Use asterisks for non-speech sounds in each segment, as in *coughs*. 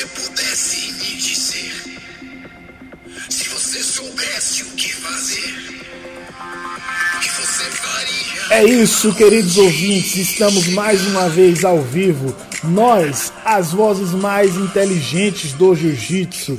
você pudesse me dizer, se você soubesse o que fazer, o que você faria? É isso, queridos ouvintes, estamos mais uma vez ao vivo. Nós, as vozes mais inteligentes do jiu-jitsu,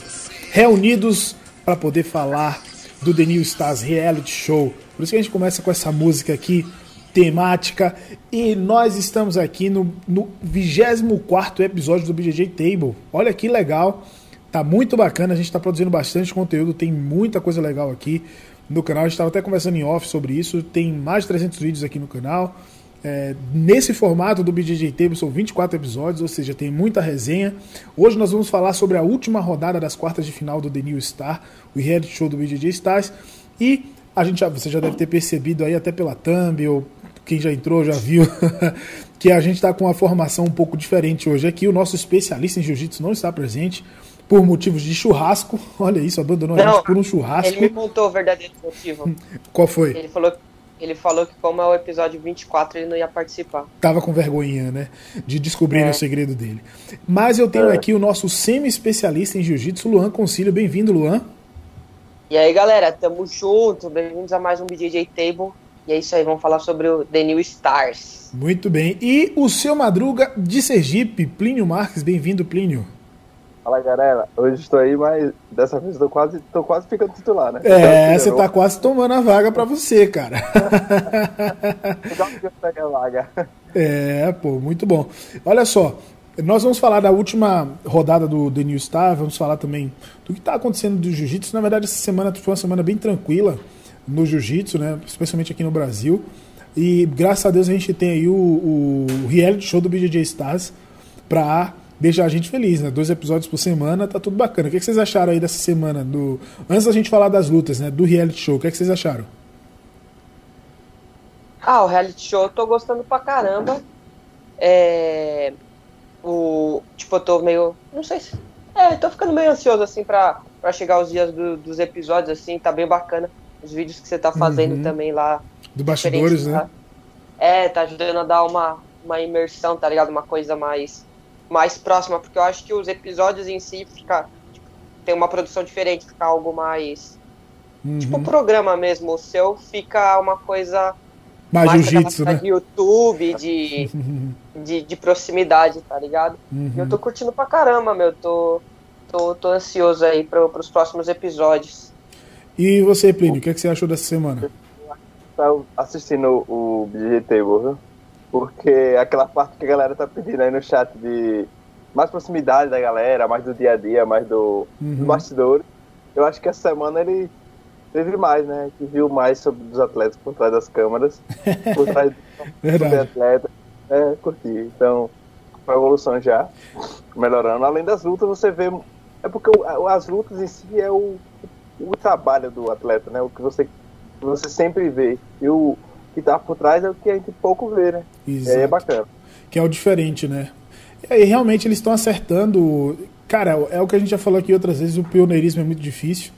reunidos para poder falar do The New Stars Reality Show. Por isso que a gente começa com essa música aqui, temática. E nós estamos aqui no, no 24 episódio do BJJ Table. Olha que legal, tá muito bacana. A gente está produzindo bastante conteúdo, tem muita coisa legal aqui no canal. A gente estava até conversando em off sobre isso. Tem mais de 300 vídeos aqui no canal. É, nesse formato do BJJ Table são 24 episódios, ou seja, tem muita resenha. Hoje nós vamos falar sobre a última rodada das quartas de final do The New Star, o reality show do BJJ Stars. E a gente você já deve ter percebido aí até pela thumb, ou quem já entrou já viu, *laughs* que a gente está com uma formação um pouco diferente hoje aqui. O nosso especialista em jiu-jitsu não está presente por motivos de churrasco. *laughs* Olha isso, abandonou não, a gente por um churrasco. Ele me contou o verdadeiro motivo. *laughs* Qual foi? Ele falou ele falou que como é o episódio 24, ele não ia participar. Tava com vergonha, né? De descobrir é. o segredo dele. Mas eu tenho é. aqui o nosso semi-especialista em jiu-jitsu, Luan Concílio. Bem-vindo, Luan. E aí, galera, tamo junto. Bem-vindos a mais um BJJ Table. E é isso aí, vamos falar sobre o The New Stars. Muito bem. E o seu Madruga de Sergipe, Plínio Marques. Bem-vindo, Plínio. Fala galera, hoje estou aí, mas dessa vez estou quase, tô quase ficando titular, né? É, você tá quase tomando a vaga para você, cara. a vaga. É, pô, muito bom. Olha só, nós vamos falar da última rodada do The New Star, vamos falar também do que está acontecendo do jiu-jitsu. Na verdade, essa semana foi uma semana bem tranquila no jiu-jitsu, né? Especialmente aqui no Brasil. E graças a Deus a gente tem aí o, o reality show do BJJ Stars para deixa a gente feliz, né? Dois episódios por semana, tá tudo bacana. O que, vocês acharam aí dessa semana? Do... Antes da gente falar das lutas, né? Do reality show, o que, vocês acharam? Ah, o reality show eu tô gostando pra caramba. É. O. Tipo, eu tô meio. Não sei se. É, tô ficando meio ansioso, assim, pra, pra chegar os dias do, dos episódios, assim, tá bem bacana. Os vídeos que você tá fazendo uhum. também lá. Do bastidores, né? É, tá ajudando a dar uma, uma imersão, tá ligado? Uma coisa mais mais próxima, porque eu acho que os episódios em si fica tipo, tem uma produção diferente, fica algo mais uhum. tipo programa mesmo. O seu fica uma coisa mais, mais jiu-jitsu, né? de YouTube, de, *laughs* de, de, proximidade, tá ligado? Uhum. Eu tô curtindo pra caramba, meu. Tô, tô, tô ansioso aí pro, pros próximos episódios. E você, Plínio, o que, é que você achou dessa semana? Tá assistindo o BG Table, viu? Porque aquela parte que a galera tá pedindo aí no chat de mais proximidade da galera, mais do dia a dia, mais do, uhum. do bastidor. Eu acho que essa semana ele teve mais, né? Que viu mais sobre os atletas por trás das câmeras, *laughs* por trás do atleta. É, curti. Então, uma evolução já, melhorando. Além das lutas, você vê. É porque as lutas em si é o, o trabalho do atleta, né? O que você, você sempre vê. E o, que tá por trás é o que a gente pouco vê, né? Exato. É, é bacana. Que é o diferente, né? E realmente eles estão acertando. Cara, é o que a gente já falou aqui outras vezes, o pioneirismo é muito difícil.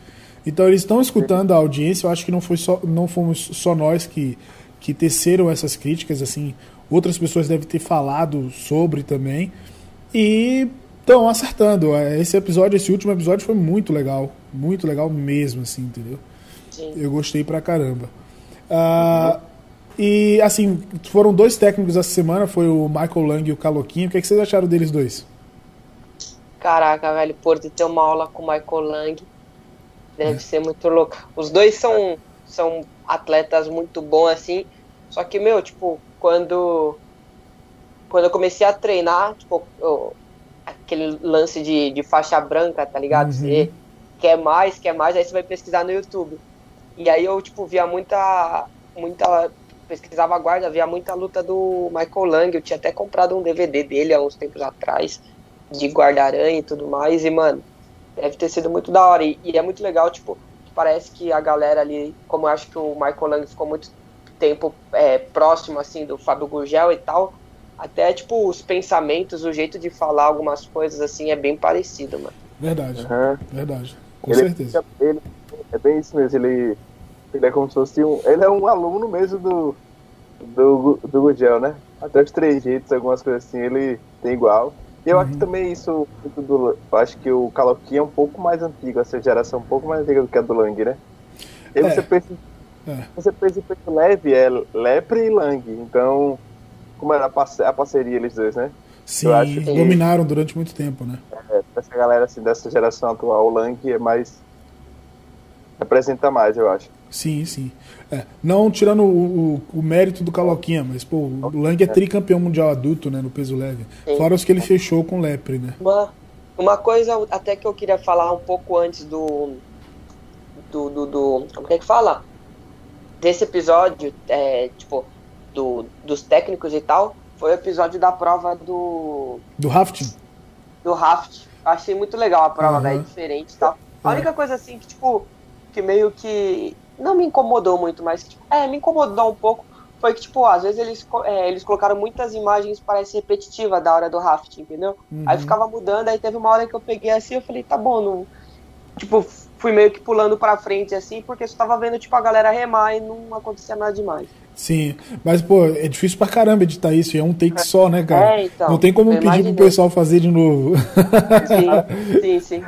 Então eles estão escutando a audiência, eu acho que não, foi só, não fomos só nós que, que teceram essas críticas, assim, outras pessoas devem ter falado sobre também. E estão acertando. Esse episódio, esse último episódio foi muito legal. Muito legal mesmo, assim, entendeu? Sim. Eu gostei pra caramba. Uh, e, assim, foram dois técnicos essa semana, foi o Michael Lang e o Caloquinho. O que, é que vocês acharam deles dois? Caraca, velho, por ter uma aula com o Michael Lang deve é. ser muito louco. Os dois são, são atletas muito bons, assim, só que, meu, tipo, quando, quando eu comecei a treinar, tipo, eu, aquele lance de, de faixa branca, tá ligado? Uhum. Você quer mais, quer mais, aí você vai pesquisar no YouTube. E aí eu, tipo, via muita, muita pesquisava a guarda, havia muita luta do Michael Lang. Eu tinha até comprado um DVD dele há uns tempos atrás, de guarda-aranha e tudo mais. E, mano, deve ter sido muito da hora. E, e, é muito legal, tipo, parece que a galera ali, como eu acho que o Michael Lang ficou muito tempo é, próximo, assim, do Fábio Gurgel e tal, até, tipo, os pensamentos, o jeito de falar algumas coisas, assim, é bem parecido, mano. Verdade, uhum. verdade. Com ele, certeza. Ele, é bem isso mesmo, ele ele é como se fosse um. Ele é um aluno mesmo do. Do, do Gugel, né? Até os três jeitos, algumas coisas assim, ele tem igual. Eu uhum. acho que também isso, do, acho que o Caloquinha é um pouco mais antigo, essa geração um pouco mais antiga do que a do Lang, né? E é. você pensa, é. você pensa em peso leve, é Lepre e Lang, então, como era a parceria eles dois, né? Sim, que, dominaram durante muito tempo, né? É, essa galera assim, dessa geração atual, o Lang é mais. representa mais, eu acho. Sim, sim. É, não tirando o, o, o, mérito do Caloquinha, mas pô, o Lang é tricampeão mundial adulto, né, no peso leve. Sim. Fora os que ele fechou com o Lepre, né? Uma, uma coisa até que eu queria falar um pouco antes do. do. do, do como é que fala? Desse episódio, é, tipo, do, dos técnicos e tal, foi o episódio da prova do. Do rafting? Do raft. Achei muito legal a prova, uhum. velho, diferente e tal. A é. única coisa assim que, tipo, que meio que não me incomodou muito, mas tipo, é, me incomodou um pouco. Foi que, tipo, às vezes eles, é, eles colocaram muitas imagens parece repetitiva da hora do raft, entendeu? Uhum. Aí ficava mudando, aí teve uma hora que eu peguei assim, eu falei, tá bom, não. Tipo, fui meio que pulando pra frente assim, porque eu tava vendo, tipo, a galera remar e não acontecia nada demais. Sim, mas, pô, é difícil pra caramba editar isso, é um take é. só, né, cara? É, então, não tem como pedir imaginei. pro pessoal fazer de novo. Sim, *laughs* sim, sim.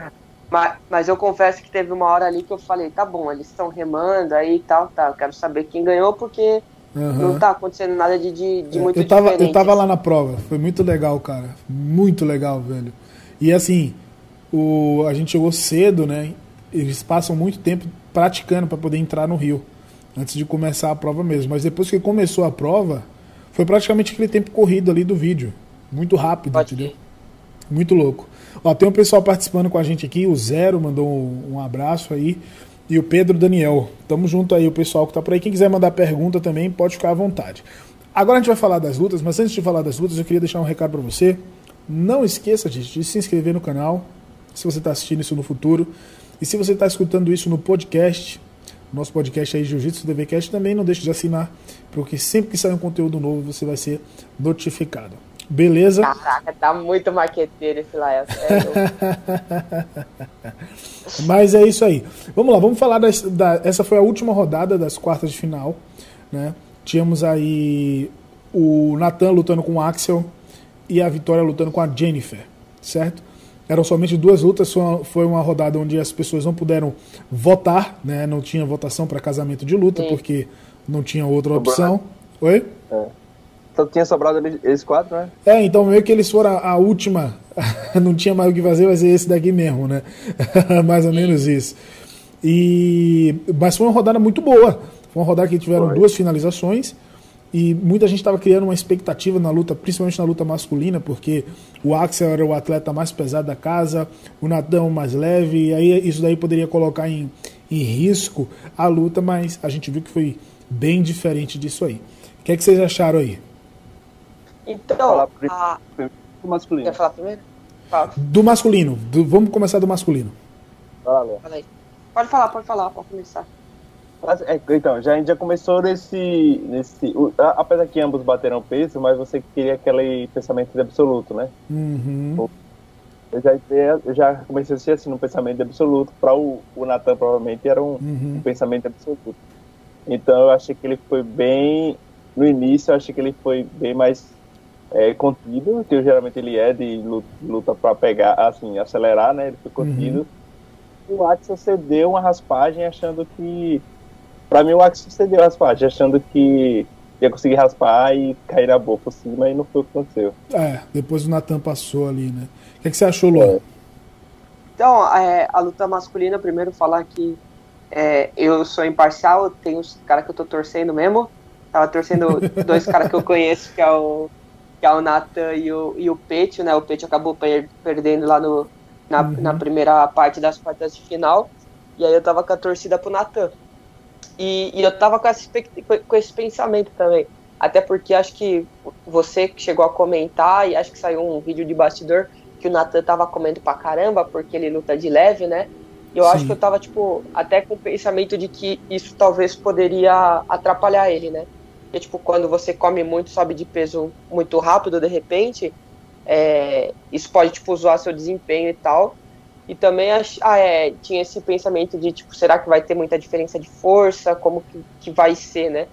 Mas, mas eu confesso que teve uma hora ali que eu falei, tá bom, eles estão remando aí e tal, tá, eu quero saber quem ganhou porque uhum. não tá acontecendo nada de, de, de muito eu tava, diferente. Eu tava lá na prova, foi muito legal, cara, muito legal, velho. E assim, o, a gente chegou cedo, né, eles passam muito tempo praticando para poder entrar no Rio, antes de começar a prova mesmo. Mas depois que começou a prova, foi praticamente aquele tempo corrido ali do vídeo, muito rápido, Pode entendeu? Ir. Muito louco. Ó, tem um pessoal participando com a gente aqui, o Zero mandou um, um abraço aí. E o Pedro Daniel. Tamo junto aí, o pessoal que tá por aí. Quem quiser mandar pergunta também, pode ficar à vontade. Agora a gente vai falar das lutas, mas antes de falar das lutas, eu queria deixar um recado para você. Não esqueça, gente, de se inscrever no canal, se você está assistindo isso no futuro. E se você está escutando isso no podcast, nosso podcast aí, Jiu-Jitsu DVCast, também não deixe de assinar, porque sempre que sair um conteúdo novo, você vai ser notificado. Beleza? Caraca, tá muito maqueteiro esse Lael. *laughs* Mas é isso aí. Vamos lá, vamos falar das, da. Essa foi a última rodada das quartas de final. Né? Tínhamos aí o Nathan lutando com o Axel e a Vitória lutando com a Jennifer, certo? Eram somente duas lutas, foi uma rodada onde as pessoas não puderam votar, né? Não tinha votação para casamento de luta, Sim. porque não tinha outra opção. Oi? É. Só tinha sobrado eles quatro, né? É, então meio que eles foram a, a última. *laughs* não tinha mais o que fazer, vai ser esse daqui mesmo, né? *laughs* mais ou menos isso. E, mas foi uma rodada muito boa. Foi uma rodada que tiveram foi. duas finalizações. E muita gente estava criando uma expectativa na luta, principalmente na luta masculina, porque o Axel era o atleta mais pesado da casa, o Natão mais leve, e aí isso daí poderia colocar em, em risco a luta, mas a gente viu que foi bem diferente disso aí. O que, é que vocês acharam aí? Então, a... do masculino. Quer falar primeiro? Fala. Do masculino. Do, vamos começar do masculino. Fala. Pode falar, pode falar, pode começar. É, então, já, a gente já começou nesse. nesse apesar que ambos bateram peso, mas você queria aquele pensamento de absoluto, né? Uhum. Eu já, eu já comecei a assistir assim, um pensamento de absoluto. Para o, o Natan, provavelmente, era um, uhum. um pensamento de absoluto. Então, eu achei que ele foi bem. No início, eu achei que ele foi bem mais é, contido, que geralmente ele é de luta para pegar, assim, acelerar, né? Ele foi contido. Uhum. O Axel cedeu uma raspagem achando que. Pra mim, o Axel cedeu a raspagem, achando que ia conseguir raspar e cair na boca por cima, e não foi o que aconteceu. É, depois o Natan passou ali, né? O que, é que você achou, Luan? É. Então, é, a luta masculina, primeiro falar que é, eu sou imparcial, tem os caras que eu tô torcendo mesmo. Tava torcendo *laughs* dois caras que eu conheço, que é o que é o Nathan e o, e o Petio, né? O Petio acabou per perdendo lá no, na, uhum. na primeira parte das quartas de final. E aí eu tava com a torcida pro Nathan. E, e eu tava com esse, com esse pensamento também. Até porque acho que você que chegou a comentar, e acho que saiu um vídeo de bastidor, que o Nathan tava comendo pra caramba, porque ele luta de leve, né? E eu Sim. acho que eu tava, tipo, até com o pensamento de que isso talvez poderia atrapalhar ele, né? Porque, tipo, quando você come muito, sobe de peso muito rápido, de repente, é, isso pode, tipo, zoar seu desempenho e tal. E também ah, é, tinha esse pensamento de, tipo, será que vai ter muita diferença de força? Como que, que vai ser, né?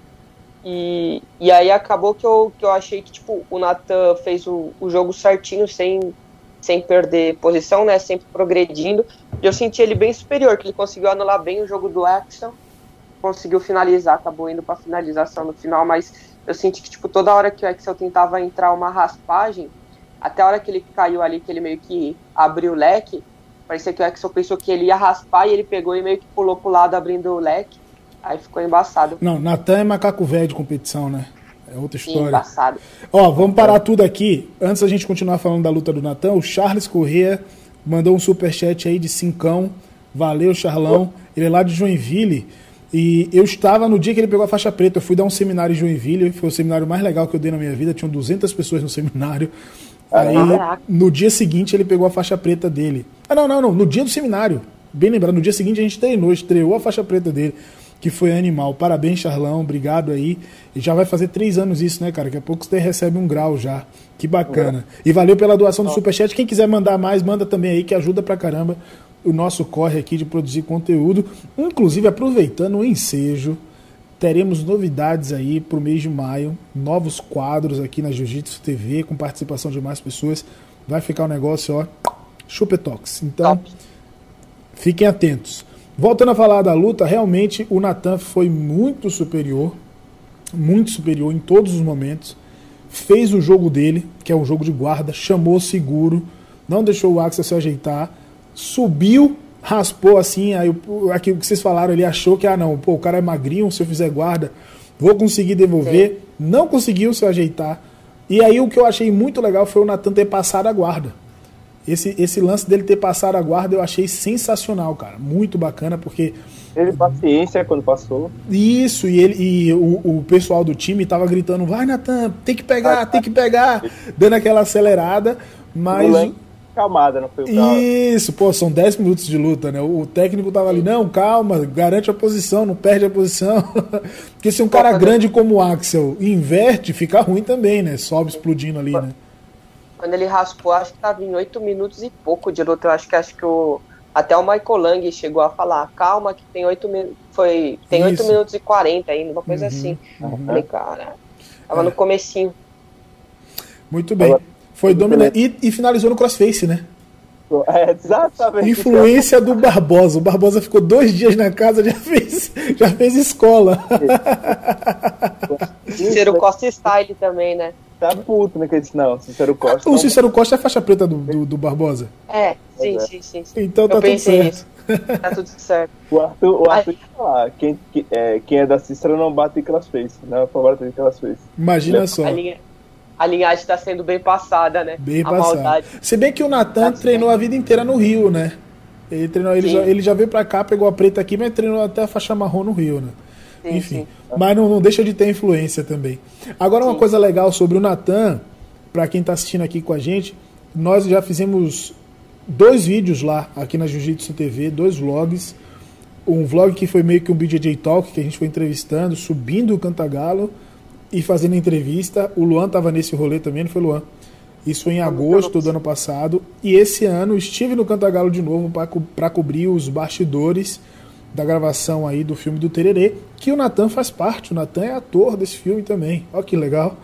E, e aí acabou que eu, que eu achei que, tipo, o Nathan fez o, o jogo certinho, sem, sem perder posição, né? Sempre progredindo. E eu senti ele bem superior, que ele conseguiu anular bem o jogo do Axel, conseguiu finalizar, acabou indo para finalização no final, mas eu senti que tipo toda hora que o Axel tentava entrar uma raspagem, até a hora que ele caiu ali, que ele meio que abriu o leque, parecia que o Axel pensou que ele ia raspar e ele pegou e meio que pulou pro lado abrindo o leque. Aí ficou embaçado. Não, Natan é macaco velho de competição, né? É outra Sim, história. embaçado. Ó, vamos parar tudo aqui. Antes da gente continuar falando da luta do Natan, o Charles Corrêa mandou um superchat aí de cincão. Valeu, Charlão. Ele é lá de Joinville. E eu estava no dia que ele pegou a faixa preta. Eu fui dar um seminário em Joinville. Foi o seminário mais legal que eu dei na minha vida. Tinham 200 pessoas no seminário. Aí, no dia seguinte, ele pegou a faixa preta dele. Ah, não, não, não. No dia do seminário. Bem lembrado, no dia seguinte a gente treinou, estreou a faixa preta dele, que foi animal. Parabéns, Charlão. Obrigado aí. E já vai fazer três anos isso, né, cara? Daqui a pouco você recebe um grau já. Que bacana. E valeu pela doação do Superchat. Quem quiser mandar mais, manda também aí, que ajuda pra caramba o nosso corre aqui de produzir conteúdo. Inclusive, aproveitando o ensejo, teremos novidades aí pro mês de maio. Novos quadros aqui na Jiu-Jitsu TV, com participação de mais pessoas. Vai ficar um negócio, ó, chupetox. Então, Top. Fiquem atentos. Voltando a falar da luta, realmente o Natan foi muito superior, muito superior em todos os momentos. Fez o jogo dele, que é um jogo de guarda, chamou seguro, não deixou o Axel se ajeitar, subiu, raspou assim, aí aquilo que vocês falaram, ele achou que, ah não, pô, o cara é magrinho, se eu fizer guarda, vou conseguir devolver. Não conseguiu se ajeitar. E aí o que eu achei muito legal foi o Natan ter passado a guarda. Esse, esse lance dele ter passado a guarda eu achei sensacional, cara. Muito bacana, porque Teve paciência quando passou. isso, e ele e o, o pessoal do time tava gritando, vai Natan, tem que pegar, *laughs* tem que pegar, dando aquela acelerada, mas. Moleque, Calmada, não foi o carro. Isso, pô, são 10 minutos de luta, né? O técnico tava ali, não, calma, garante a posição, não perde a posição. *laughs* Porque se um cara grande como o Axel inverte, fica ruim também, né? Sobe explodindo ali, né? Quando ele raspou, acho que tava em 8 minutos e pouco de luta. Eu acho que acho que o. Até o Michael Lang chegou a falar, calma, que tem 8 minutos. Foi. Tem 8 Isso. minutos e 40 ainda, uma coisa Uhum, assim. uhum. Falei, cara. Tava É. no comecinho. Muito bem. Foi dominante. E, e finalizou no crossface, né? É, exatamente. Influência do Barbosa. O Barbosa ficou dois dias na casa, já fez, já fez escola. *laughs* Cícero Costa Style também, né? Tá puto, né? Que ele disse, não, Cícero Costa. O não- Cícero Costa é a faixa preta do, do, do Barbosa. É, sim, É. sim, sim. sim. Então tá Eu tudo pensei certo. nisso. Tá tudo certo. O Arthur, o. Arthur ia falar, quem, que- é, quem é da Cícero não bate em crossface. Não é bater em crossface. Imagina só. A, linha, a linhagem tá sendo bem passada, né? Bem a passado. maldade. Se bem que o Natan Tá treinou a vida inteira no Rio, né? Ele, treinou, ele, já, ele já veio pra cá, pegou a preta aqui, mas treinou até a faixa marrom no Rio, né? Sim, Enfim, sim. mas não, não deixa de ter influência também. Agora, uma Sim. coisa legal sobre o Natan, pra quem tá assistindo aqui com a gente, nós já fizemos dois vídeos lá, aqui na Jiu-Jitsu TV, dois vlogs. Um vlog que foi meio que um BJJ Talk, que a gente foi entrevistando, subindo o Cantagalo e fazendo entrevista. O Luan tava nesse rolê também, não foi, Luan? Isso foi em agosto do ano passado. E esse ano estive no Cantagalo de novo para cobrir os bastidores da gravação aí do filme do Tererê, que o Natan faz parte. O Natan é ator desse filme também. Olha que legal.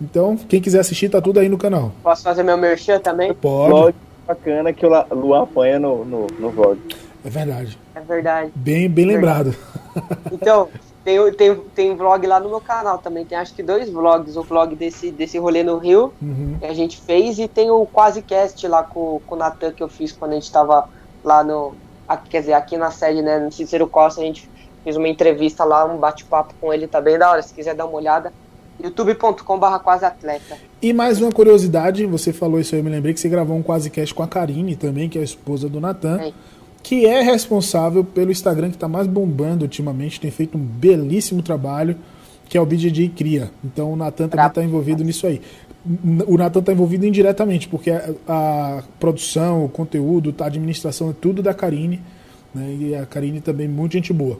Então, quem quiser assistir, tá tudo aí no canal. Posso fazer meu merchan também? Pode. Vlog bacana que o Luan apanha no, no, no vlog. É verdade. É verdade. Bem, bem lembrado. *laughs* Então, tem, tem, tem vlog lá no meu canal também. Tem acho que dois vlogs. O vlog desse, desse rolê no Rio, Uhum. que a gente fez, e tem o Quase Cast lá com, com o Natan que eu fiz quando a gente tava lá no. Aqui, quer dizer, aqui na sede, né? No Cícero Costa, a gente fez uma entrevista lá, um bate-papo com ele, tá bem da hora. Se quiser dar uma olhada, youtube.com/barra quase atleta. E mais uma curiosidade, você falou isso aí, eu me lembrei que você gravou um quase cast com a Karine também, que é a esposa do Natan, É. que é responsável pelo Instagram que está mais bombando ultimamente, tem feito um belíssimo trabalho, que é o BJJ Cria. Então o Natan também está envolvido nisso aí. O Natan está envolvido indiretamente, porque a, a produção, o conteúdo, a administração é tudo da Karine, né? E a Karine também muito gente boa.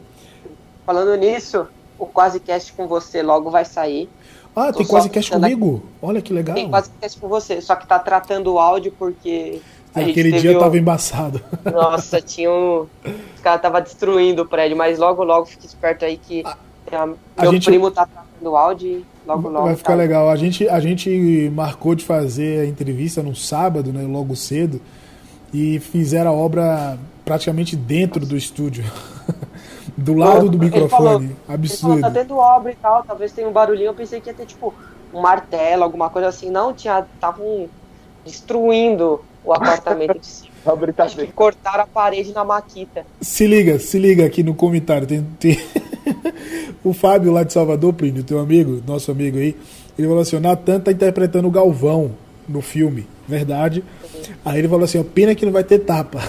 Falando nisso, o Quase Cast com você logo vai sair. Ah, Tô tem só quase cast puxando aqui. comigo? Olha que legal. Tem Quase Cast com você, só que tá tratando o áudio porque. gente Aquele dia o- tava embaçado. *laughs* Nossa, tinha um. Os caras tava destruindo o prédio, mas logo, logo fique esperto aí que a- a meu gente- primo tá tratando do áudio logo logo. Vai ficar tá. legal. A gente, a gente marcou de fazer a entrevista no sábado, né, logo cedo, e fizeram a obra praticamente dentro do estúdio. *laughs* do lado do Ele microfone. falou- Ele falou, Absurdo. tá tendo obra e tal, talvez tenha um barulhinho. Eu pensei que ia ter, tipo, um martelo, alguma coisa assim. Não, tinha. Estavam destruindo o apartamento de cima. *laughs* Acho que cortaram a parede na Maquita. Se liga, se liga aqui no comentário. Tem, tem- *laughs* o Fábio lá de Salvador, Plínio, teu amigo, nosso amigo aí, ele falou assim: o Natan tá interpretando o Galvão no filme, verdade? Aí ele falou assim: ó, pena que não vai ter tapa. *laughs*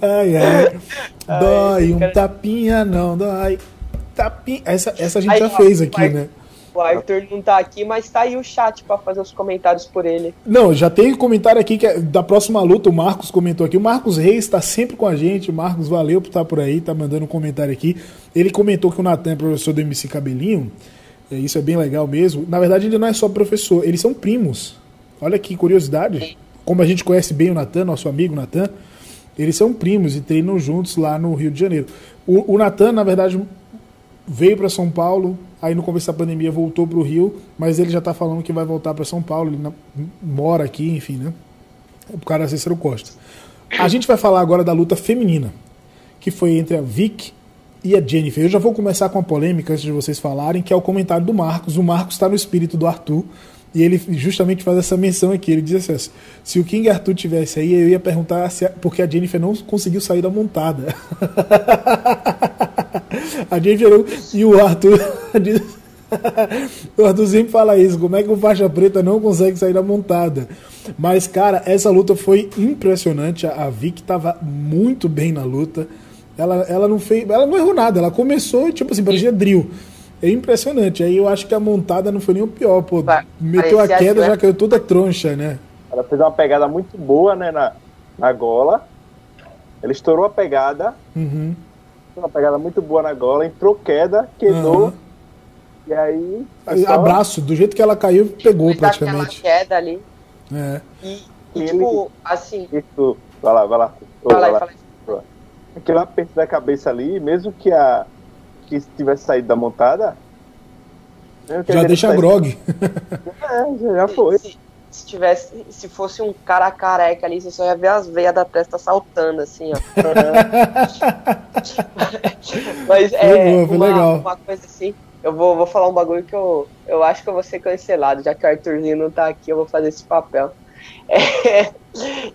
ai, ai. Dói, um tapinha não dói. Tapinha. Essa, essa a gente já fez aqui, né? O Arthur não tá aqui, mas tá aí o chat pra fazer os comentários por ele. Não, já tem comentário aqui que é da próxima luta, o Marcos comentou aqui. O Marcos Reis está sempre com a gente. O Marcos, valeu por estar por aí, tá mandando um comentário aqui. Ele comentou que o Natan é professor do MC Cabelinho. É, Isso é bem legal mesmo. Na verdade, ele não é só professor, eles são primos. Olha que curiosidade. Como a gente conhece bem o Natan, nosso amigo Natan, eles são primos e treinam juntos lá no Rio de Janeiro. O, o Natan, na verdade, veio para São Paulo, aí no começo da pandemia voltou para o Rio, mas ele já está falando que vai voltar para São Paulo, ele mora aqui, enfim, né? O cara é Cícero Costa. A *coughs* gente vai falar agora da luta feminina, que foi entre a Vic e a Jennifer. Eu já vou começar com a polêmica antes de vocês falarem, que é o comentário do Marcos. O Marcos está no espírito do Arthur. E ele justamente faz essa menção aqui. Ele diz assim: se o King Arthur tivesse aí, eu ia perguntar se a, porque a Jennifer não conseguiu sair da montada. *laughs* a Jennifer não, e o Arthur *laughs* o Arthur sempre fala isso, como é que o faixa preta não consegue sair da montada? Mas, cara, essa luta foi impressionante. A a Vic tava muito bem na luta. Ela, ela não fez. Ela não errou nada. Ela começou, tipo assim, parecia drill. É impressionante. Aí eu acho que a montada não foi nem o pior, pô. Meteu a queda, Joel- já caiu toda troncha, né? Ela fez uma pegada muito boa, né, na, na gola. Ele estourou a pegada, Uhum. Uma pegada muito boa na gola, entrou queda, quedou, Aham. e aí. só- Abraço, do jeito que ela caiu, pegou daquela praticamente. queda ali. É. E, e, Ele- tipo, assim. Isso. Vai lá, vai lá. Ô, Fala aí, vai lá. fala aí. Aquele aperto da cabeça ali, mesmo que a. que tivesse saído da montada. que Já ele deixa saído- grog. *laughs* É, já- já foi. Se, se tivesse, se fosse um cara careca ali, você só ia ver as veias da testa saltando, assim, ó. *laughs* Mas é foi uma, legal. uma coisa assim. Eu vou, vou falar um bagulho que eu, eu acho que eu vou ser cancelado, já que o Arthurzinho não tá aqui, eu vou fazer esse papel. *laughs* É,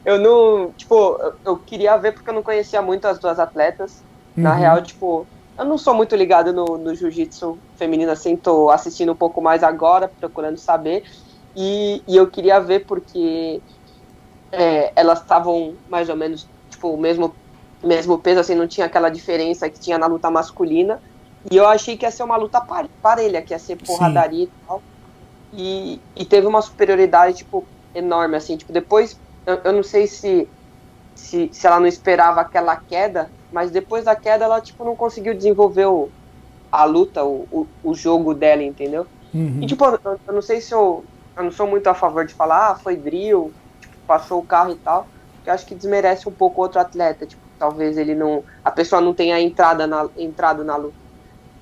eu não. Tipo, eu, queria ver porque eu não conhecia muito as duas atletas. Na Uhum. real, tipo, eu não sou muito ligado no, no jiu-jitsu feminino, assim, tô assistindo um pouco mais agora, procurando saber. E, e eu queria ver porque é, elas estavam mais ou menos, tipo, o mesmo, mesmo peso, assim, não tinha aquela diferença que tinha na luta masculina. E eu achei que ia ser uma luta par- parelha, que ia ser porradaria e tal. E, e teve uma superioridade, tipo, enorme, assim, tipo, depois, eu, eu não sei se, se, se ela não esperava aquela queda, mas depois da queda ela, tipo, não conseguiu desenvolver o, a luta, o, o, o jogo dela, entendeu? Uhum. E, tipo, eu, eu não sei se eu, eu não sou muito a favor de falar, ah, foi drill, tipo, passou o carro e tal, que eu acho que desmerece um pouco outro atleta, tipo, talvez ele não, a pessoa não tenha entrada na, entrado na luta.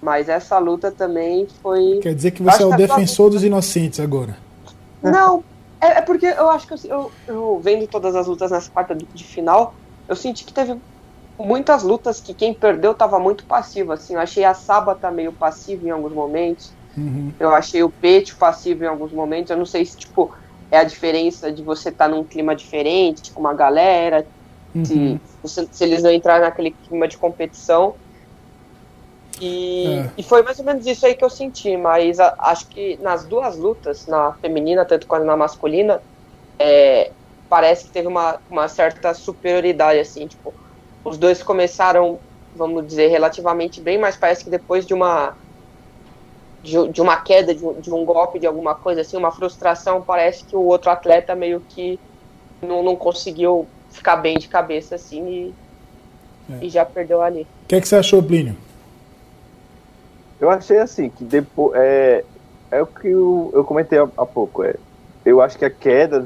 Mas essa luta também foi... Quer dizer que você é o defensor dos inocentes agora. Não, é, é porque eu acho que eu, eu, eu vendo todas as lutas nessa quarta de, final, eu senti que teve muitas lutas que quem perdeu tava muito passivo, assim, eu achei a Sabata meio passiva em alguns momentos, Uhum. eu achei o Pete passivo em alguns momentos, eu não sei se, tipo, é a diferença de você estar num clima diferente, com uma galera, Uhum. se, você- se eles não entrarem naquele clima de competição. E, É. e foi mais ou menos isso aí que eu senti, mas a- acho que nas duas lutas, na feminina tanto quanto na masculina, é, parece que teve uma, uma certa superioridade, assim, tipo, os dois começaram, vamos dizer, relativamente bem, mas parece que depois de uma de, de uma queda, de, um- de um golpe, de alguma coisa assim, uma frustração, parece que o outro atleta meio que não, não conseguiu ficar bem de cabeça assim e, É. e já perdeu ali. O que, é que você achou, Plínio? Eu achei assim, que depois. É, é o que eu, eu comentei há, há pouco. É, eu acho que a queda,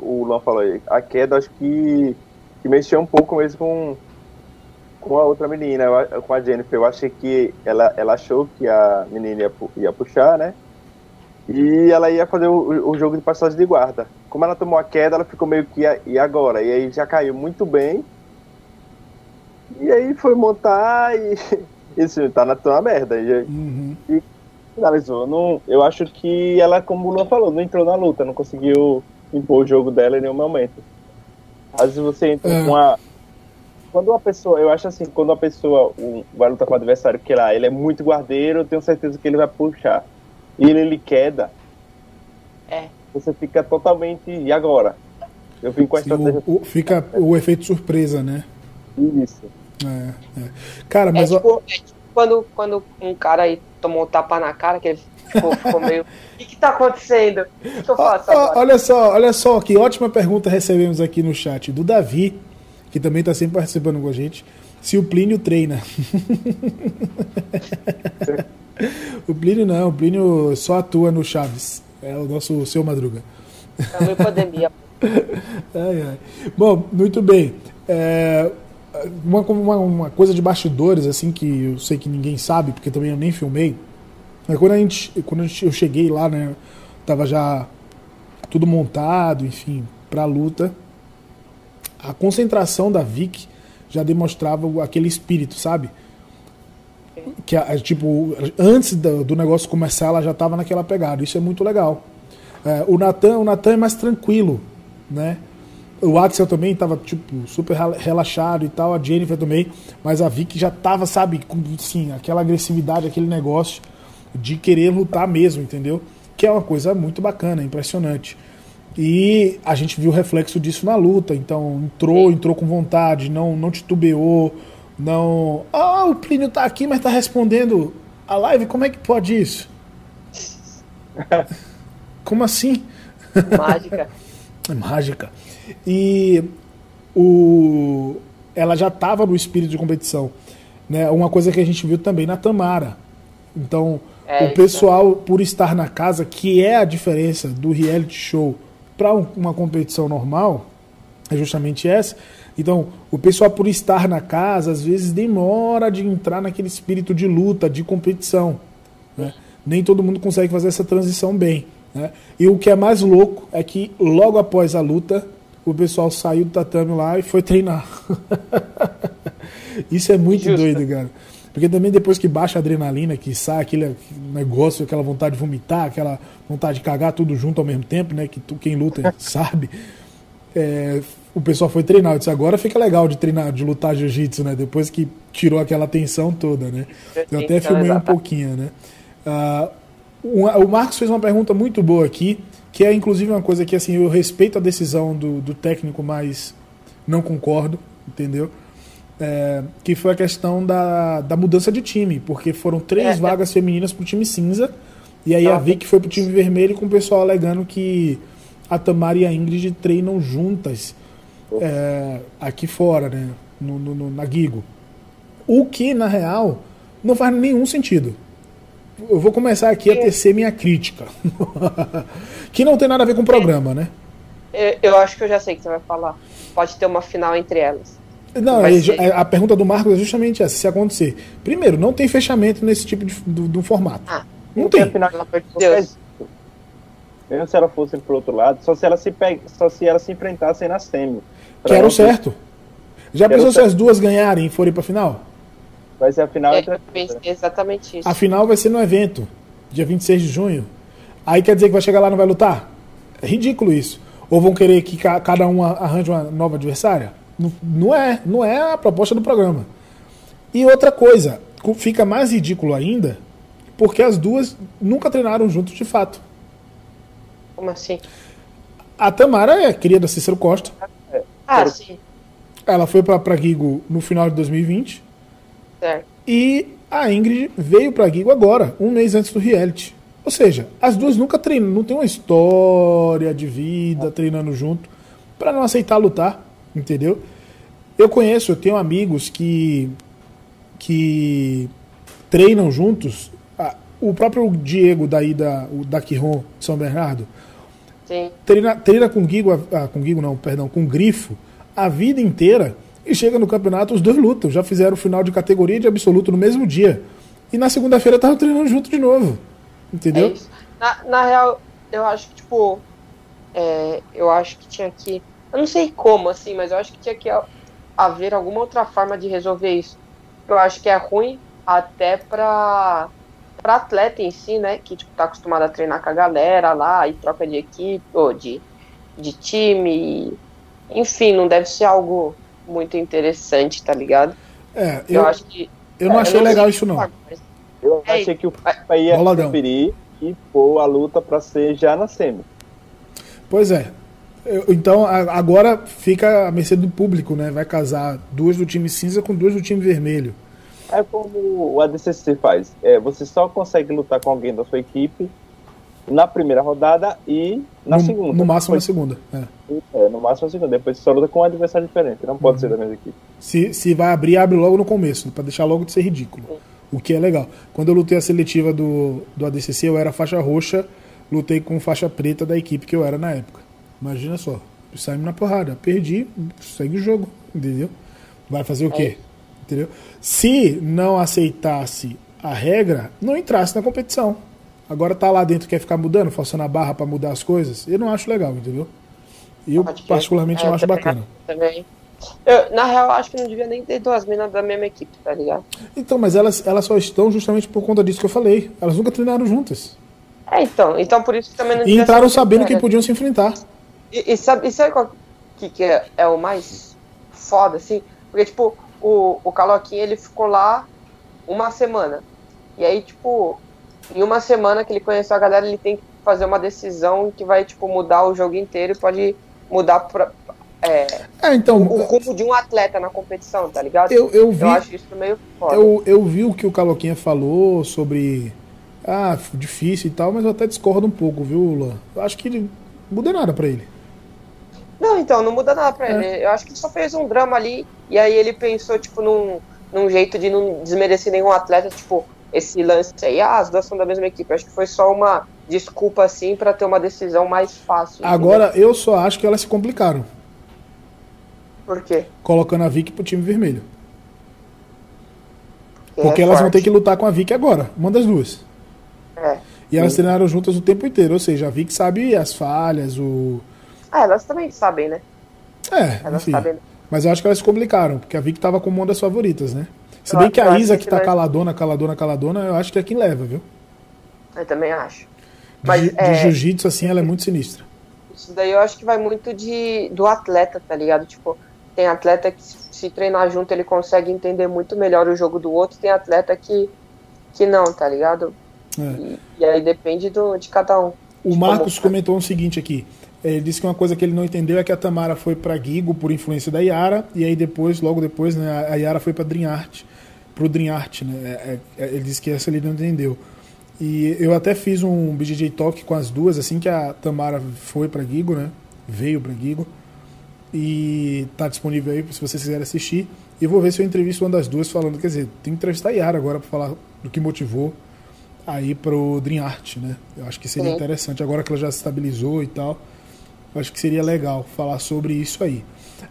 o Luan falou aí, a queda acho que, que mexeu um pouco mesmo com, com a outra menina, com a Jennifer. Eu achei que ela, ela achou que a menina ia, pu- ia puxar, né? E ela ia fazer o, o jogo de passagem de guarda. Como ela tomou a queda, ela ficou meio que e agora? E aí já caiu muito bem. E aí foi montar e *laughs* isso tá na, tá na merda. E Uhum. finalizou. Não, eu acho que ela, como o Luan falou, não entrou na luta, não conseguiu impor o jogo dela em nenhum momento. Às vezes você entra É. com uma. Quando uma pessoa, eu acho assim, quando uma pessoa um, vai lutar com o adversário que lá, ele é muito guardeiro, eu tenho certeza que ele vai puxar. E ele, ele queda, É. você fica totalmente. E agora? Eu vim com a Sim, estratégia. o- o- fica o efeito surpresa, né? Isso. É, é. Cara, É mas ó, tipo, é tipo quando, quando um cara aí tomou um tapa na cara, que ele ficou, ficou meio. *laughs* O que, que tá acontecendo? O que, eu faço agora? olha só, olha só, que ótima pergunta recebemos aqui no chat do Davi, que também está sempre participando com a gente. Se o Plínio treina. *laughs* o Plínio não, o Plínio só atua no Chaves. É o nosso seu Madruga. Em pandemia. *laughs* Ai, ai. Bom, muito bem. É, uma, uma, uma coisa de bastidores, assim, que eu sei que ninguém sabe, porque também eu nem filmei. É quando a gente, quando a gente, eu cheguei lá, né? Tava já tudo montado, enfim, pra luta. A concentração da Vic já demonstrava aquele espírito, sabe? Que, a- tipo, antes do, negócio começar, ela já tava naquela pegada. Isso é muito legal. É, o Natan o Natan é mais tranquilo, né? O Axel também estava tipo super rela- relaxado e tal, a Jennifer também, mas a Vicky já tava, sabe, com sim, aquela agressividade, aquele negócio de querer lutar mesmo, entendeu? Que é uma coisa muito bacana, impressionante. E a gente viu o reflexo disso na luta, então entrou, entrou com vontade, não não titubeou, não, ah, o Plínio tá aqui, mas tá respondendo a live, como é que pode isso? *laughs* Como assim? Mágica. *laughs* É mágica. E o, ela já estava no espírito de competição. Né? Uma coisa que a gente viu também na Tamara. Então, É, o pessoal, por estar na casa, que é a diferença do reality show para uma competição normal, é justamente essa. Então, o pessoal, por estar na casa, às vezes demora de entrar naquele espírito de luta, de competição. né? Nem todo mundo consegue fazer essa transição bem. né? E o que é mais louco é que logo após a luta, o pessoal saiu do tatame lá e foi treinar. *laughs* Isso é muito Justo. doido, cara. Porque também depois que baixa a adrenalina, que sai aquele negócio, aquela vontade de vomitar, aquela vontade de cagar tudo junto ao mesmo tempo, né? Que tu, quem luta *laughs* sabe. É, o pessoal foi treinar. Eu disse, agora fica legal de treinar, de lutar jiu-jitsu, né? Depois que tirou aquela tensão toda, né? Eu até filmei um pouquinho, né? O, o Marcos fez uma pergunta muito boa aqui, que é inclusive uma coisa que assim, eu respeito a decisão do, do técnico, mas não concordo, entendeu? É, que foi a questão da, da mudança de time, porque foram três É, é. vagas femininas pro time cinza, e aí a Ah, Vicky foi pro time vermelho com o pessoal alegando que a Tamara e a Ingrid treinam juntas é, aqui fora, né? No, no- no- na Gigo. O que, na real, não faz nenhum sentido. Eu vou começar aqui a tecer minha crítica. *laughs* que não tem nada a ver com o programa, né? Eu, eu acho que eu já sei o que você vai falar. Pode ter uma final entre elas. Não, é, ser. é, a pergunta do Marcos é justamente essa, se acontecer. Primeiro, não tem fechamento nesse tipo de, do, do formato. Ah, não Porque tem. afinal, Deus. Mesmo se ela fosse pro outro lado, só se ela se, pe... só se elas se enfrentassem na semi. Quero certo. Já Quero pensou se certo. as duas ganharem e forem pra final? Vai ser a final É, pensei exatamente isso. A final vai ser no evento, dia 26 de junho. Aí quer dizer que vai chegar lá e não vai lutar? É ridículo isso. Ou vão querer que ca- cada um a- arranje uma nova adversária? Não, é, não é a proposta do programa. E outra coisa, co- fica mais ridículo ainda, porque as duas nunca treinaram juntos de fato. Como assim? A Tamara é cria da Cícero Costa. Ah, Quero- sim. Ela foi pra, pra Gigo no final de 2020. Certo. E a Ingrid veio pra Gigo agora, um mês antes do reality. Ou seja, as duas nunca treinam, não tem uma história de vida treinando junto pra não aceitar lutar, entendeu? Eu conheço, eu tenho amigos que que treinam juntos. O próprio Diego daí da o da Quiron São Bernardo Sim. treina, treina com Gigo, ah, com Gigo não, perdão, com Grifo a vida inteira E chega no campeonato, os dois lutam. Já fizeram o final de categoria de absoluto no mesmo dia. E na segunda-feira estavam treinando junto de novo. Entendeu? É. Na, na real, eu acho que, tipo, é, eu acho que tinha que. Eu não sei como, assim, mas eu acho que tinha que haver alguma outra forma de resolver isso. Eu acho que é ruim até pra, pra atleta em si, né? Que tipo, tá acostumado a treinar com a galera lá e troca de equipe, ou de, de time. Enfim, não deve ser algo muito interessante, tá ligado? É, eu, eu acho que. Eu não é, achei eu não legal isso, não. Eu é, achei que o FIFA ia Boladão. preferir que for a luta para ser já na semi. Pois é. Então agora fica a mercê do público, né? Vai casar duas do time cinza com duas do time vermelho. É como o ADCC faz. É, você só consegue lutar com alguém da sua equipe na primeira rodada e na no, segunda. No máximo depois, na segunda. É. é. no máximo na segunda. Depois você só luta com um adversário diferente. Não pode uhum. ser da mesma equipe. Se, se vai abrir, abre logo no começo, para deixar logo de ser ridículo. O que é legal. Quando eu lutei a seletiva do, do ADCC, eu era faixa roxa, lutei com faixa preta da equipe que eu era na época. Imagina só. Saímos na porrada. Perdi, segue o jogo, entendeu? Vai fazer o quê? Entendeu? Se não aceitasse a regra, não entrasse na competição. Agora tá lá dentro, quer ficar mudando, forçando a barra para mudar as coisas, eu não acho legal, entendeu? Eu, particularmente, é, não acho bacana. Também. Eu, na real, acho que não devia nem ter duas minas da mesma equipe, tá ligado? Então, mas elas, elas só estão justamente por conta disso que eu falei. Elas nunca treinaram juntas. É, então. Então, por isso que também não E entraram sabendo que podiam se enfrentar. E, e, sabe, e sabe qual que, que é, é, o mais foda, assim? Porque, tipo, o, o Caloquinha, ele ficou lá uma semana. E aí, tipo, em uma semana que ele conheceu a galera, ele tem que fazer uma decisão que vai, tipo, mudar o jogo inteiro e pode mudar pra, é, é, então, o, rumo de um atleta na competição, tá ligado? Eu, eu, vi, eu acho isso meio foda. Eu, eu vi o que o Caloquinha falou sobre. Ah, difícil e tal, mas eu até discordo um pouco, viu, Lula? Eu acho que não muda nada para ele. Não, então, não muda nada pra é. ele. Eu acho que ele só fez um drama ali, e aí ele pensou, tipo, num, num jeito de não desmerecer nenhum atleta, tipo, esse lance aí, ah, as duas são da mesma equipe. Eu acho que foi só uma desculpa, assim, para ter uma decisão mais fácil. Agora, entendeu? eu só acho que elas se complicaram. Por quê? Colocando a Vicky pro time vermelho. Porque é elas forte. vão ter que lutar com a Vicky agora, uma das duas. É. E elas treinaram juntas o tempo inteiro, ou seja, a Vicky sabe as falhas, o. Ah, elas também sabem, né? É, elas enfim. Sabem. Mas eu acho que elas se complicaram, porque a Vicky tava como uma das favoritas, né? Se bem que a Isa, que tá vai... caladona, caladona, caladona, eu acho que é quem leva, viu? Eu também acho. Mas, de, é... de jiu-jitsu, assim, ela é muito sinistra. Isso daí eu acho que vai muito de, do atleta, tá ligado? Tipo, tem atleta que se treinar junto ele consegue entender muito melhor o jogo do outro, tem atleta que, que não, tá ligado? É. E, e, aí depende do, de cada um. O Marcos como... comentou o seguinte aqui. Ele disse que uma coisa que ele não entendeu é que a Tamara foi para Gigo por influência da Yara, e aí depois, logo depois, né, a Yara foi para Dream Art, pro Dream Art, né? É, é, é, ele disse que essa ele não entendeu. E eu até fiz um BJJ Talk com as duas, assim que a Tamara foi para Gigo, né? Veio para Gigo e tá disponível aí se vocês quiserem assistir. E vou ver se eu entrevisto uma das duas falando, quer dizer, tem que entrevistar a Yara agora para falar do que motivou aí pro Dream Art, né? Eu acho que seria Sim. interessante agora que ela já se estabilizou e tal. Eu acho que seria legal falar sobre isso aí.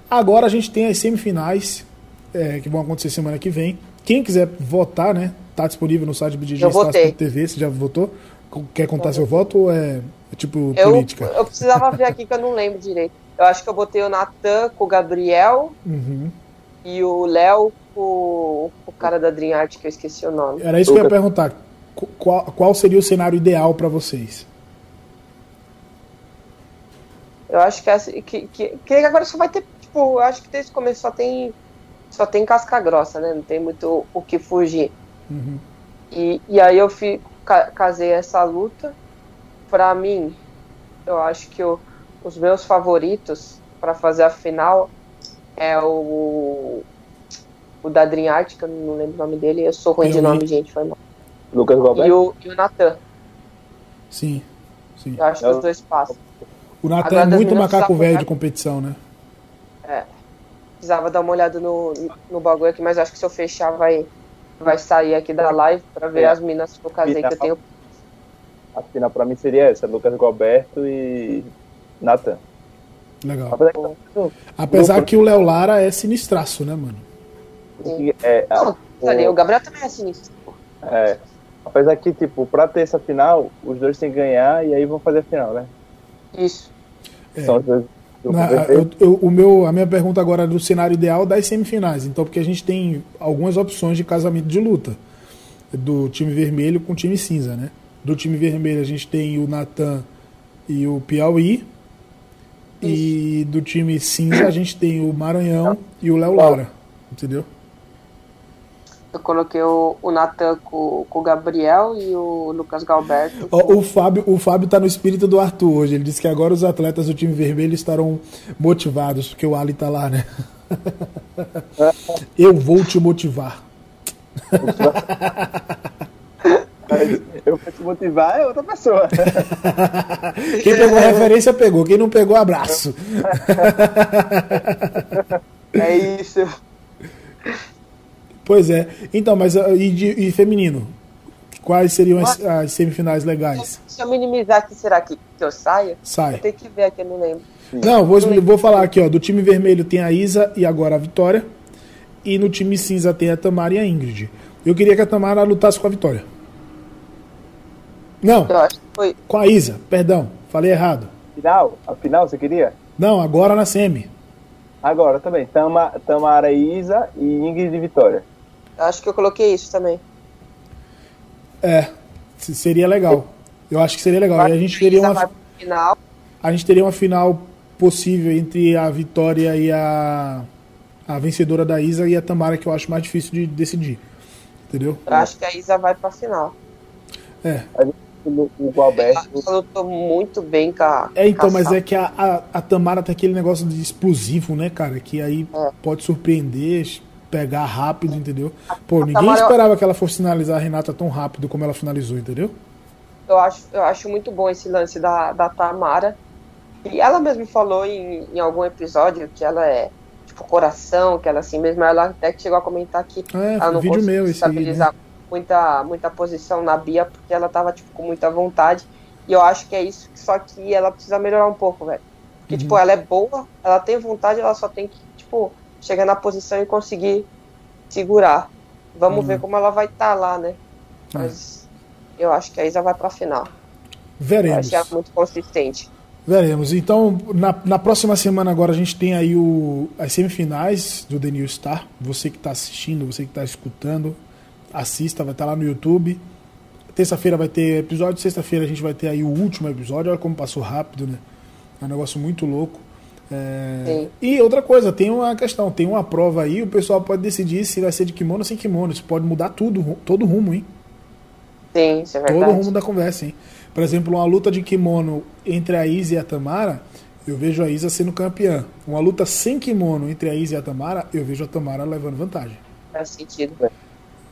Agora a gente tem as semifinais é, que vão acontecer semana que vem. Quem quiser votar, né? Tá disponível no site BDG.tv. Você já votou? Quer contar eu seu voto ou é, é tipo eu, política? Eu precisava ver aqui que eu não lembro direito. Eu acho que eu botei o Natan com o Gabriel uhum. e o Léo com o cara da Dream Art, que eu esqueci o nome. Era isso que eu ia perguntar. Qual, qual seria o cenário ideal para vocês? Eu acho que, assim, que, que, que, agora só vai ter, tipo, eu acho que desde o começo só tem, só tem casca grossa, né? Não tem muito o que fugir. Uhum. E, e aí eu fico, casei essa luta. Pra mim, eu acho que eu os meus favoritos para fazer a final é o o da Dream Art, que eu não lembro o nome dele, eu sou ruim eu de nome, gente, foi mal. Lucas Gobert? E o, e o Natan. Sim, sim. Eu acho que os dois passam. O Natan é muito macaco velho de competição, né? É. Precisava dar uma olhada no, no bagulho aqui, mas acho que se eu fechar vai, vai sair aqui da live pra ver é. as minas que eu casei, que eu tenho. A final pra mim seria essa, Lucas Goberto e Nathan. Legal. Apesar que, Apesar que o Léo Lara é sinistraço, né, mano? é, Não, falei, o Gabriel também é sinistro. é, apesar que, tipo, pra ter essa final, os dois têm que ganhar e aí vão fazer a final, né? Isso. São grupos Na- eu- eu- o meu, a minha pergunta agora é do cenário ideal das semifinais. Então, porque a gente tem algumas opções de casamento de luta. Do time vermelho com o time cinza, né? Do time vermelho a gente tem o Natan e o Piauí. E do time cinza a gente tem o Maranhão e o Léo Lara. Entendeu? Eu coloquei o, o Natan com, com o Gabriel e o Lucas Galberto. Ó, O Fábio, o Fábio tá no espírito do Arthur hoje. Ele disse que agora os atletas do time vermelho estarão motivados, porque o Ali tá lá, né? *laughs* Eu vou te motivar. *laughs* Eu vou te motivar é outra pessoa. *laughs* Quem pegou a referência pegou, quem não pegou, abraço. É isso. Pois é. Então, mas ah, e, de- e feminino? Quais seriam as, as semifinais legais? Se eu minimizar aqui, será que, que eu saio? Sai. Tem que ver aqui, eu não lembro. Não, vou, vou falar aqui, ó. Do time vermelho tem a Isa e agora a Vitória. E no time cinza tem a Tamara e a Ingrid. Eu queria que a Tamara lutasse com a Vitória. Não, foi. com a Isa, perdão, falei errado. Final? A final, você queria? Não, agora na semi. Agora também. Tama, Tamara e Isa e Ingrid e Vitória. Eu acho que eu coloquei isso também. É, se- seria legal. Eu acho que seria legal. E a gente teria uma, final. a gente teria uma final possível entre a Vitória e a a vencedora da Isa e a Tamara, que eu acho mais difícil de decidir. Entendeu? Eu acho que a Isa vai pra final. É. O, o Gualberto. Lutou muito bem com a. É, então, mas é que a, a, a Tamara tem aquele negócio de explosivo, né, cara? Que aí É. pode surpreender, pegar rápido, entendeu? Pô, ninguém Tamara- esperava que ela fosse finalizar a Renata tão rápido como ela finalizou, entendeu? Eu acho, eu acho muito bom esse lance da, da Tamara. E ela mesma falou em, em algum episódio que ela é tipo coração, que ela assim mesmo, ela até chegou a comentar que É, ela não conseguiu meu esse aí, né? estabilizar muita, muita posição na Bia porque ela tava tipo, com muita vontade. E eu acho que é isso, só que ela precisa melhorar um pouco, velho. Porque, Uhum. tipo, ela é boa, ela tem vontade, ela só tem que, tipo, chegar na posição e conseguir segurar. Vamos Uhum. ver como ela vai estar lá, né? É. Mas eu acho que a Isa vai pra final. Eu Veremos. achei ela muito consistente. Veremos. Então, na, na próxima semana agora a gente tem aí o, as semifinais do The New Star. Você que está assistindo, você que está escutando, assista, vai estar lá no YouTube. Terça-feira vai ter episódio, sexta-feira a gente vai ter aí o último episódio. Olha como passou rápido, né? É um negócio muito louco. É. E outra coisa, tem uma questão, tem uma prova aí, o pessoal pode decidir se vai ser de kimono ou sem kimono. Isso pode mudar tudo, todo o rumo, hein? Sim, isso é todo o verdade. rumo da conversa, hein? Por exemplo, uma luta de kimono entre a Isa e a Tamara, eu vejo a Isa sendo campeã. Uma luta sem kimono entre a Isa e a Tamara, eu vejo a Tamara levando vantagem. Faz sentido.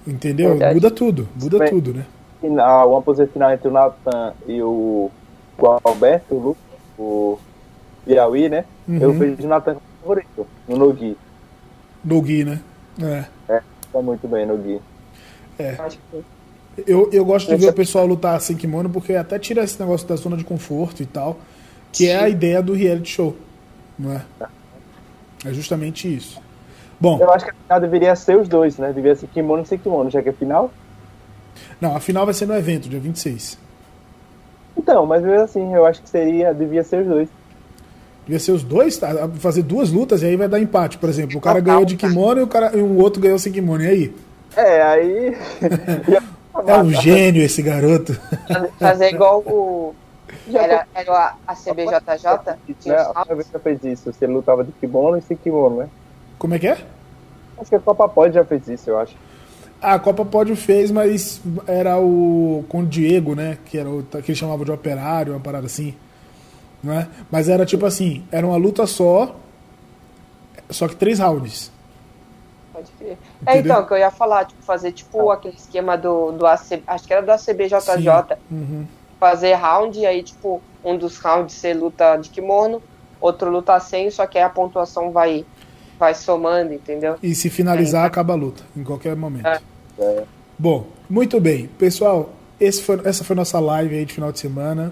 Entendeu? Verdade. Muda tudo, muda Bem. tudo, né? Final, uma posição final entre o Nathan e o o Lu- o Piauí, né? Eu Uhum. vejo o Nathan como favorito no Nogi. No Gui, né? É. Tá muito bem no Gui. Eu que Eu, eu gosto de ver o pessoal lutar sem kimono porque até tira esse negócio da zona de conforto e tal, que é a ideia do reality show, não é? É justamente isso. Bom, Eu acho que a final deveria ser os dois, né? Deveria ser kimono sem kimono, já que é final. não, a final vai ser no evento, dia 26. Então, mas mesmo assim, eu acho que seria, devia ser os dois. Devia ser os dois, tá? fazer duas lutas e aí vai dar empate. Por exemplo, o cara Total, ganhou de kimono e o, cara, e um outro ganhou sem kimono. E aí? É, aí. *laughs* *laughs* É um gênio esse garoto. fazer igual o. Era, era a, CBJJ? Tinha né? A fez isso. Você lutava de kimono e sem kimono, né? Como é que é? Acho que a Copa Pod já fez isso, eu acho. A Copa Pódio fez, mas era o com o Diego, né? Que era o que ele chamava de operário, uma parada assim. Né? Mas era tipo assim, era uma luta só, só que três rounds. Pode crer. É, então, que eu ia falar, tipo, fazer tipo aquele esquema do, do AC, acho que era do ACBJJ, Uhum. fazer round, e aí, tipo, um dos rounds ser luta de kimono, outro luta sem, só que aí a pontuação vai, vai somando, entendeu? E se finalizar, acaba a luta, em qualquer momento. É. É. Bom, muito bem. Pessoal, esse foi, essa foi nossa live aí de final de semana.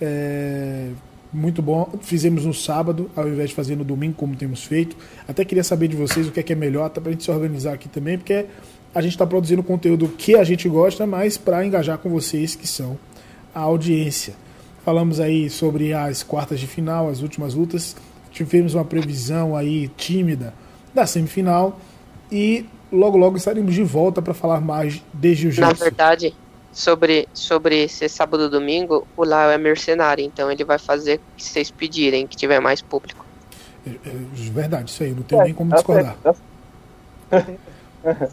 É, muito bom. Fizemos no sábado, ao invés de fazer no domingo, como temos feito. Até queria saber de vocês o que é, que é melhor, até para a gente se organizar aqui também, porque a gente está produzindo conteúdo que a gente gosta, mas para engajar com vocês que são a audiência. Falamos aí sobre as quartas de final, as últimas lutas. Tivemos uma previsão aí tímida da semifinal e logo logo estaremos de volta para falar mais de jiu-jitsu. Na verdade, sobre, sobre ser sábado e domingo, o Lau é mercenário, então ele vai fazer o que vocês pedirem, que tiver mais público. É, é, verdade, isso aí, não tenho é, nem como tá discordar. *laughs*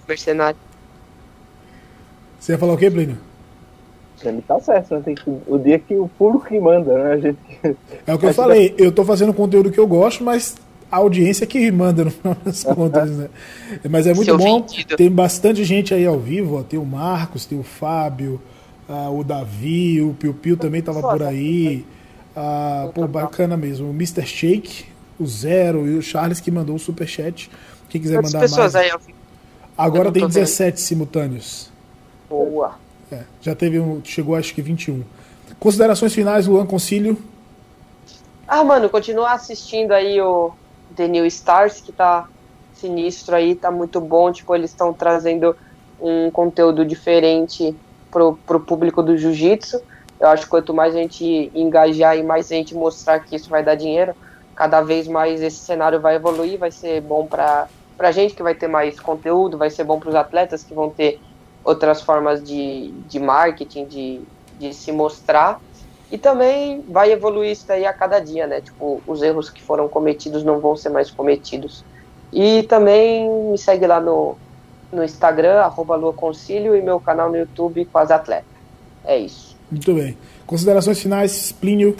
mercenário. Você ia falar o quê, Plínio? Ele tá certo, né? Tem que, o dia que o público que manda, né? A gente... É o que eu falei, eu tô fazendo conteúdo que eu gosto, mas a audiência que manda no final das *laughs* contas, né? Mas é muito bom. Vendido. Tem bastante gente aí ao vivo, ó. Tem o Marcos, tem o Fábio, uh, o Davi, o Piu Piu também tava por aí. Uh, pô, bacana mesmo. O Mr. Shake, o Zero e o Charles que mandou o superchat. Quem quiser Quantas mandar pessoas mais. Aí vivo? Agora tem 17 vendo. simultâneos. Boa. É, já teve um. Chegou acho que 21. Considerações finais, Luan Concílio. Ah, mano, continua assistindo aí o, The New Stars, que tá sinistro aí, tá muito bom. Tipo, eles estão trazendo um conteúdo diferente pro, pro público do jiu-jitsu. Eu acho que quanto mais a gente engajar e mais a gente mostrar que isso vai dar dinheiro, cada vez mais esse cenário vai evoluir, vai ser bom para a gente que vai ter mais conteúdo, vai ser bom para os atletas que vão ter outras formas de, de marketing, de, de se mostrar. E também vai evoluir isso daí a cada dia, né? Tipo, os erros que foram cometidos não vão ser mais cometidos. E também me segue lá no, no Instagram, arroba Concílio, e meu canal no YouTube com as atletas. É isso. Muito bem. Considerações finais, Plínio?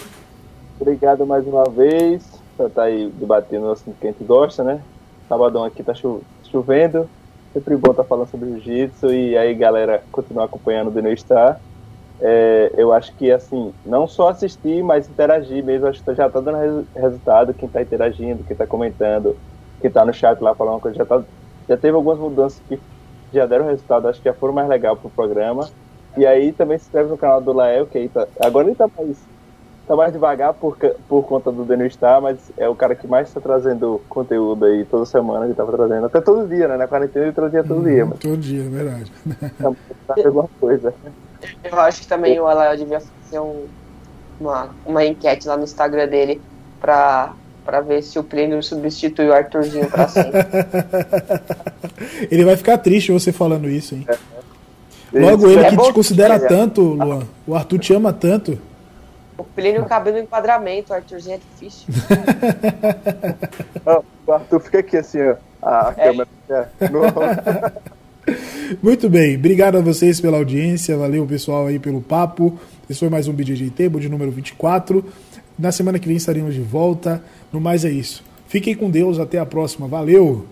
Obrigado mais uma vez por estar aí debatendo o assunto que a gente gosta, né? Sabadão aqui tá chovendo, sempre bom estar falando sobre jiu-jitsu e aí galera continuar acompanhando o The Star é, eu acho que, assim, não só assistir, mas interagir mesmo. Acho que já está dando res resultado. Quem está interagindo, quem está comentando, quem está no chat lá falando uma coisa, já, tá, já teve algumas mudanças que já deram resultado. Acho que já foram mais legal para o programa. E aí também se inscreve no canal do Lael, que aí tá, agora ele está mais, tá mais devagar por, por conta do Daniel Star, mas é o cara que mais está trazendo conteúdo aí toda semana. Ele estava trazendo, até todo dia, né? Na quarentena ele trazia todo dia. Mas... Todo dia, é verdade. *laughs* Tá, tá alguma coisa. Eu acho que também o Alael devia fazer um, uma, uma enquete lá no Instagram dele pra, pra ver se o Plínio substitui o Arthurzinho pra sempre. *laughs* ele vai ficar triste você falando isso, hein? Logo ele é que te considera que tanto, Luan. O Arthur te ama tanto. O Plínio cabe no enquadramento, o Arthurzinho é difícil. *laughs* o Arthur fica aqui assim, ó. A é. câmera. É, no... *laughs* Muito bem, obrigado a vocês pela audiência, valeu pessoal aí pelo papo. Esse foi mais um BJJ Table de número 24. Na semana que vem estaremos de volta. No mais é isso. Fiquem com Deus, até a próxima. Valeu!